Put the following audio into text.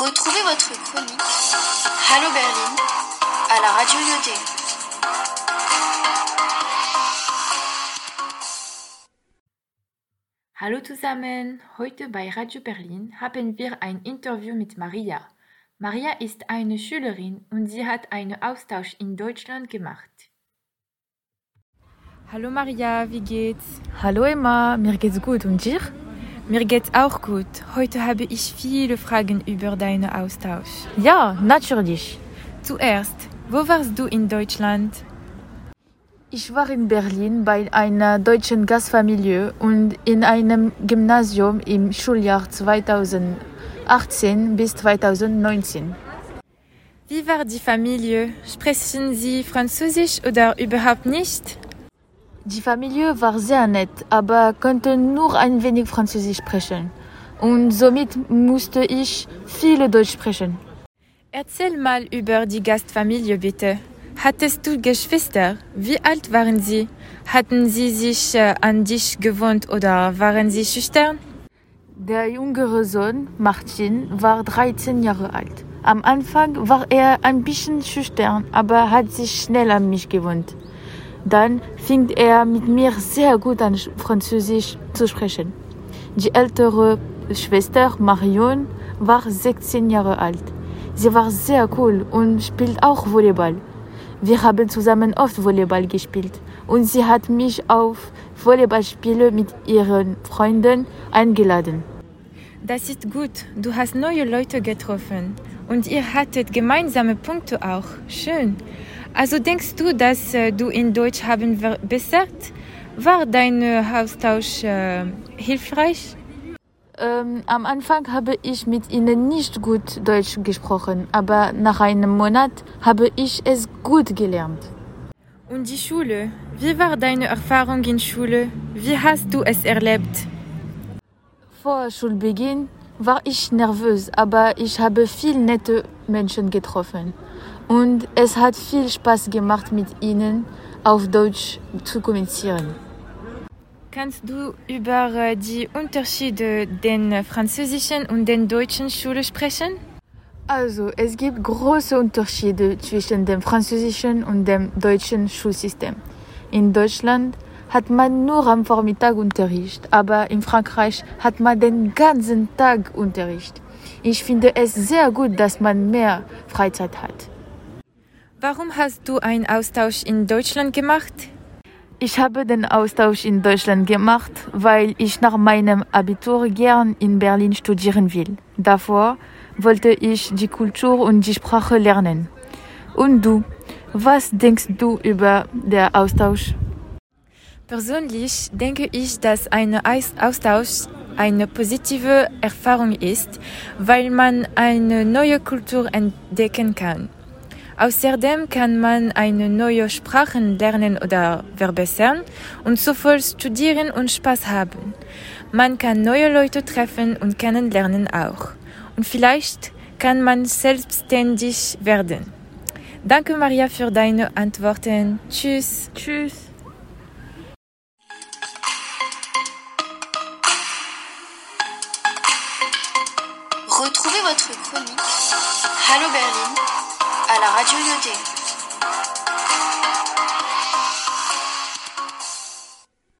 Retrouvez votre chronique Hallo Berlin à la radio Lyoté. Hallo zusammen, heute bei Radio Berlin haben wir ein Interview mit Maria. Maria ist eine Schülerin und sie hat einen Austausch in Deutschland gemacht. Hallo Maria, wie geht's? Hallo Emma, mir geht's gut und dir? Mir geht's auch gut. Heute habe ich viele Fragen über deinen Austausch. Ja, natürlich. Zuerst, wo warst du in Deutschland? Ich war in Berlin bei einer deutschen Gastfamilie und in einem Gymnasium im Schuljahr 2018 bis 2019. Wie war die Familie? Sprechen Sie Französisch oder überhaupt nicht? Die Familie war sehr nett, aber konnte nur ein wenig Französisch sprechen. Und somit musste ich viele Deutsch sprechen. Erzähl mal über die Gastfamilie bitte. Hattest du Geschwister? Wie alt waren sie? Hatten sie sich äh, an dich gewohnt oder waren sie schüchtern? Der jüngere Sohn, Martin, war 13 Jahre alt. Am Anfang war er ein bisschen schüchtern, aber hat sich schnell an mich gewohnt. Dann fing er mit mir sehr gut an Französisch zu sprechen. Die ältere Schwester Marion war 16 Jahre alt. Sie war sehr cool und spielt auch Volleyball. Wir haben zusammen oft Volleyball gespielt und sie hat mich auf Volleyballspiele mit ihren Freunden eingeladen. Das ist gut. Du hast neue Leute getroffen und ihr hattet gemeinsame Punkte auch. Schön. Also denkst du, dass äh, du in Deutsch haben verbessert? War dein äh, Austausch äh, hilfreich? Ähm, am Anfang habe ich mit ihnen nicht gut Deutsch gesprochen, aber nach einem Monat habe ich es gut gelernt. Und die Schule? Wie war deine Erfahrung in Schule? Wie hast du es erlebt? Vor Schulbeginn war ich nervös, aber ich habe viele nette Menschen getroffen. Und es hat viel Spaß gemacht, mit ihnen auf Deutsch zu kommunizieren. Kannst du über äh, die Unterschiede der französischen und der deutschen Schule sprechen? Also, es gibt große Unterschiede zwischen dem französischen und dem deutschen Schulsystem. In Deutschland hat man nur am Vormittag Unterricht, aber in Frankreich hat man den ganzen Tag Unterricht. Ich finde es sehr gut, dass man mehr Freizeit hat. Warum hast du einen Austausch in Deutschland gemacht? Ich habe den Austausch in Deutschland gemacht, weil ich nach meinem Abitur gern in Berlin studieren will. Davor wollte ich die Kultur und die Sprache lernen. Und du, was denkst du über den Austausch? Persönlich denke ich, dass ein Austausch eine positive Erfahrung ist, weil man eine neue Kultur entdecken kann. Außerdem kann man eine neue Sprache lernen oder verbessern und sowohl studieren und Spaß haben. Man kann neue Leute treffen und kennenlernen auch. Und vielleicht kann man selbstständig werden. Danke Maria für deine Antworten. Tschüss. Tschüss. Retrouvez votre chronique Hallo Berlin à la radio Lyoté.